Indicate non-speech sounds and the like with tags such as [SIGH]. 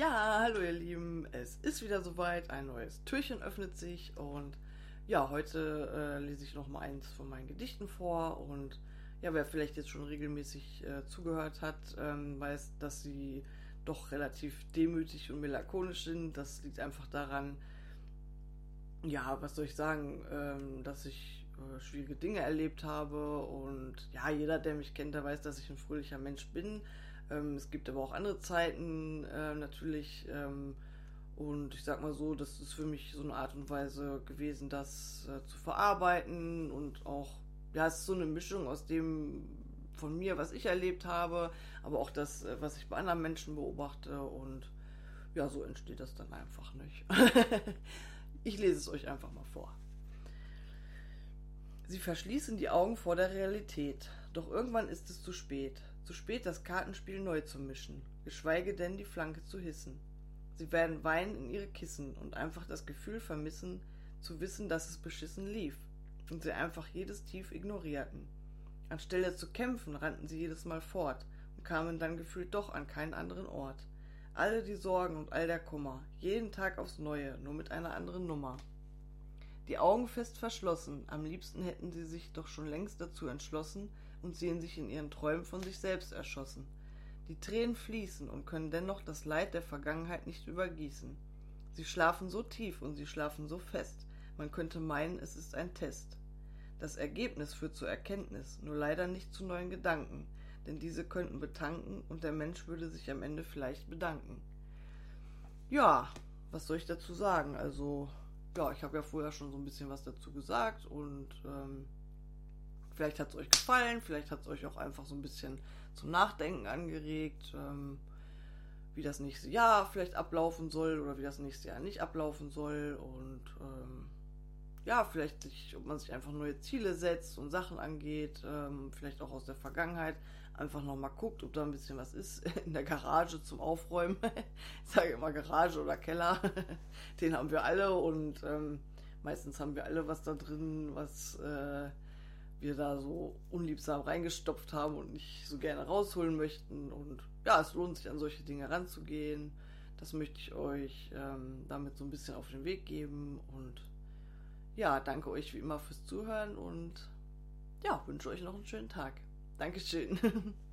Ja, hallo ihr Lieben, es ist wieder soweit, ein neues Türchen öffnet sich. Und ja, heute äh, lese ich noch mal eins von meinen Gedichten vor. Und ja, wer vielleicht jetzt schon regelmäßig äh, zugehört hat, ähm, weiß, dass sie doch relativ demütig und melancholisch sind. Das liegt einfach daran, ja, was soll ich sagen, ähm, dass ich äh, schwierige Dinge erlebt habe. Und ja, jeder, der mich kennt, der weiß, dass ich ein fröhlicher Mensch bin. Ähm, es gibt aber auch andere Zeiten äh, natürlich. Ähm, und ich sag mal so, das ist für mich so eine Art und Weise gewesen, das äh, zu verarbeiten und auch, ja, es ist so eine Mischung aus dem von mir, was ich erlebt habe, aber auch das, äh, was ich bei anderen Menschen beobachte und ja, so entsteht das dann einfach nicht. [LAUGHS] ich lese es euch einfach mal vor. Sie verschließen die Augen vor der Realität, doch irgendwann ist es zu spät. Zu spät, das Kartenspiel neu zu mischen, geschweige denn die Flanke zu hissen. Sie werden weinen in ihre Kissen und einfach das Gefühl vermissen, zu wissen, dass es beschissen lief und sie einfach jedes Tief ignorierten. Anstelle zu kämpfen, rannten sie jedes Mal fort und kamen dann gefühlt doch an keinen anderen Ort. Alle die Sorgen und all der Kummer, jeden Tag aufs Neue, nur mit einer anderen Nummer. Die Augen fest verschlossen, am liebsten hätten sie sich doch schon längst dazu entschlossen, und sehen sich in ihren Träumen von sich selbst erschossen. Die Tränen fließen und können dennoch das Leid der Vergangenheit nicht übergießen. Sie schlafen so tief und sie schlafen so fest, man könnte meinen, es ist ein Test. Das Ergebnis führt zur Erkenntnis, nur leider nicht zu neuen Gedanken, denn diese könnten betanken und der Mensch würde sich am Ende vielleicht bedanken. Ja, was soll ich dazu sagen? Also, ja, ich habe ja vorher schon so ein bisschen was dazu gesagt und ähm, Vielleicht hat es euch gefallen, vielleicht hat es euch auch einfach so ein bisschen zum Nachdenken angeregt, ähm, wie das nächste Jahr vielleicht ablaufen soll oder wie das nächste Jahr nicht ablaufen soll und ähm, ja, vielleicht sich, ob man sich einfach neue Ziele setzt und Sachen angeht, ähm, vielleicht auch aus der Vergangenheit, einfach nochmal guckt, ob da ein bisschen was ist [LAUGHS] in der Garage zum Aufräumen. [LAUGHS] ich sage immer Garage oder Keller, [LAUGHS] den haben wir alle und ähm, meistens haben wir alle was da drin, was äh, wir da so unliebsam reingestopft haben und nicht so gerne rausholen möchten. Und ja, es lohnt sich an solche Dinge ranzugehen. Das möchte ich euch ähm, damit so ein bisschen auf den Weg geben. Und ja, danke euch wie immer fürs Zuhören und ja, wünsche euch noch einen schönen Tag. Dankeschön. [LAUGHS]